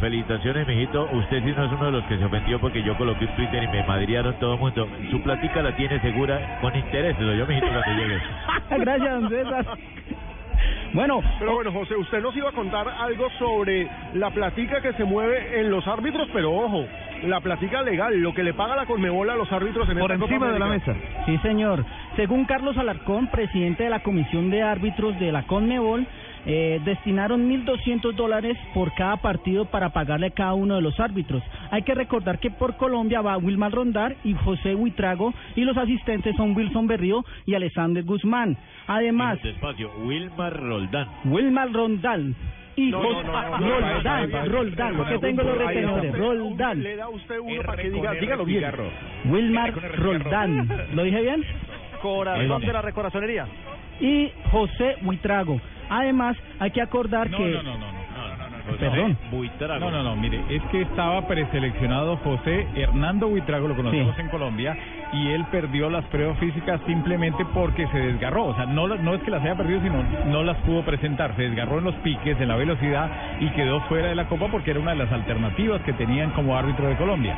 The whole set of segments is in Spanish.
Felicitaciones, mijito. Usted sí no es uno de los que se ofendió porque yo coloqué un Twitter y me madriaron todo el mundo. Su platica la tiene segura con intereses. Yo, mijito, cuando llegue. Gracias, don César. Bueno, Pero bueno, José, usted nos iba a contar algo sobre la platica que se mueve en los árbitros, pero ojo, la platica legal, lo que le paga la Conmebol a los árbitros en Por esta Copa encima de la mesa. Sí, señor. Según Carlos Alarcón, presidente de la Comisión de Árbitros de la CONMEBOL, eh, destinaron 1.200 dólares por cada partido para pagarle a cada uno de los árbitros. Hay que recordar que por Colombia va Wilmar Rondar y José Huitrago y los asistentes son Wilson Berrío y Alexander Guzmán. Además, Despacio, Wilmar Roldán. Wilmar Rondal y No, no, no, Roldán, Roldán, tengo los retenedores, Le Roldán, da usted uno para que diga, dígalo bien. Wilmar Roldán, ¿lo dije bien? Corazón de la recorazonería. y José Huitrago. Además, hay que acordar No, que... no, no, no, no. Perdón. Buitrago. No, no, no, mire, es que estaba preseleccionado José Hernando Buitrago, lo conocemos Sí. en Colombia, y él perdió las pruebas físicas simplemente porque se desgarró. O sea, no, no es que las haya perdido, sino no las pudo presentar. Se desgarró en los piques, en la velocidad, y quedó fuera de la Copa porque era una de las alternativas que tenían como árbitro de Colombia.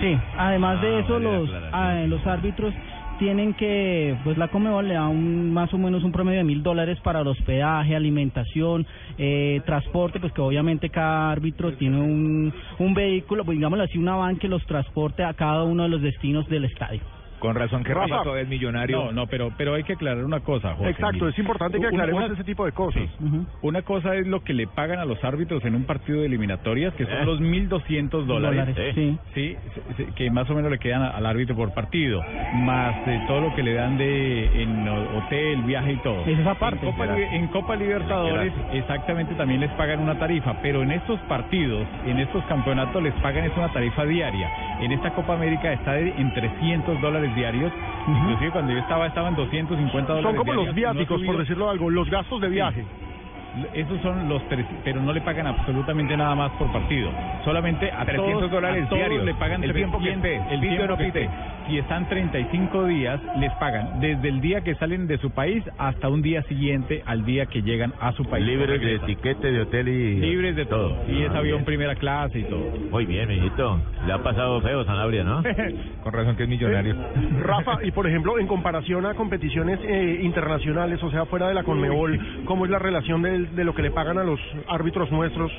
Sí, además de Ah, eso, vale, los, ah, los árbitros tienen que, pues la Comebol le da un, más o menos un promedio de mil dólares para el hospedaje, alimentación, eh, transporte, pues que obviamente cada árbitro tiene un, un vehículo, pues digámoslo así, una van que los transporte a cada uno de los destinos del estadio. Con razón que Rafa. Es millonario. No, no, pero, pero hay que aclarar una cosa, José. Exacto, mire. es importante que aclaremos una- ese tipo de cosas. Una cosa es lo que le pagan a los árbitros en un partido de eliminatorias, que son los 1.200 dólares. Dólares, sí. Sí, que más o menos le quedan al árbitro por partido, más eh, todo lo que le dan de en hotel, viaje y todo. Esa es aparte. En Copa, en Copa Libertadores exactamente también les pagan una tarifa, pero en estos partidos, en estos campeonatos les pagan es una tarifa diaria. En esta Copa América está de- en 300 dólares diarios, inclusive cuando yo estaba estaban 250 dólares Son como los diarios, no ha viáticos, por subido. decirlo algo, los gastos de viaje. Esos son los tres, pero no le pagan absolutamente nada más por partido. Solamente a 300 todos, dólares a todos diarios. le pagan El tiempo que 300, esté, el pite tiempo no que esté. Si están 35 días, les pagan desde el día que salen de su país hasta un día siguiente al día que llegan a su país. Libres de etiquete, de hotel y... Libres de todo. Y es Ah, avión bien. primera clase y todo. Muy bien, mijito. Le ha pasado feo Sanabria, ¿no? Con razón que es millonario. Rafa, y por ejemplo, en comparación a competiciones eh, internacionales, o sea, fuera de la Conmebol, ¿cómo es la relación del- de, lo que le pagan a los árbitros nuestros,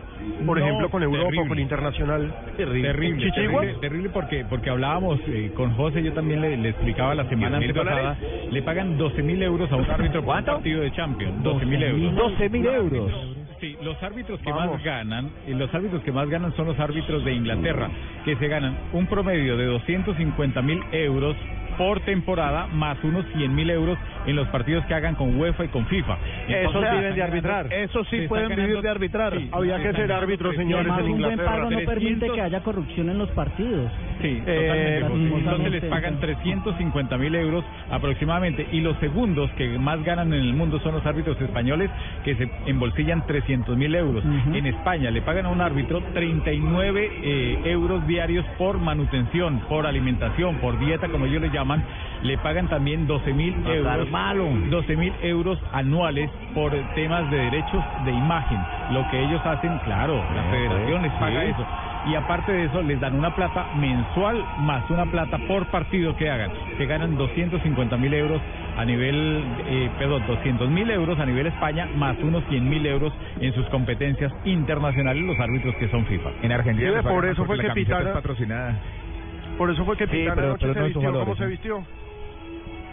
por No, ejemplo, con Europa terrible. con Internacional? Terrible, terrible, ¿Chichigua? terrible, terrible porque porque hablábamos eh, con José, yo también le, le explicaba la semana 10.000 antepasada, le pagan 12 mil euros a un árbitro por un partido de Champions, 12 mil euros. 12 mil euros. Sí, los árbitros que Vamos. más ganan, y los árbitros que más ganan son los árbitros de Inglaterra, que se ganan un promedio de 250 mil euros por temporada, más unos 100 mil euros en los partidos que hagan con UEFA y con FIFA. Esos viven de arbitrar. se sí pueden vivir de arbitrar. sí, Había se que ser árbitros, señores, Además, en un buen pago no permite 300. que haya corrupción en los partidos. Sí, Eh, totalmente. Entonces les pagan sí. 350 mil euros aproximadamente. Y los segundos que más ganan en el mundo son los árbitros españoles, que se embolsillan 300 mil euros. En España le pagan a un árbitro 39 eh, euros diarios por manutención, por alimentación, por dieta, como ellos le llaman. Le pagan también 12 mil euros. 12 mil euros anuales por temas de derechos de imagen. Lo que ellos hacen, claro, la federación les paga sí. eso y aparte de eso les dan una plata mensual más una plata por partido que hagan. Se ganan 250 mil euros a nivel, eh, perdón, 200 mil euros a nivel España más unos 100 mil euros en sus competencias internacionales los árbitros que son FIFA. En Argentina Sí, por eso fue la que es patrocinada. Por eso fue que Sí, Pitana pero- anoche pero se no vistió. ¿Cómo se vistió?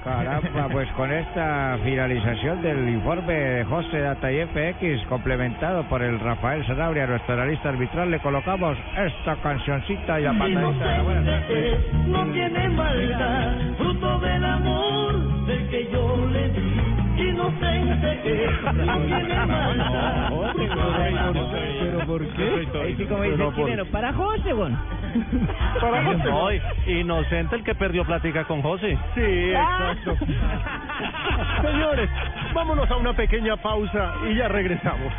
Caramba, pues con esta finalización del informe de José Data y FX, complementado por el Rafael Sanabria, nuestro analista arbitral, le colocamos esta cancioncita y la patadita no tiene maldad, fruto del amor inocente que no tiene maldad. ¿Pero por qué? Es que como dice el chileno, para José, bueno. Para José. Inocente el que perdió plática con José. Sí, exacto. Señores, vámonos a una pequeña pausa y ya regresamos.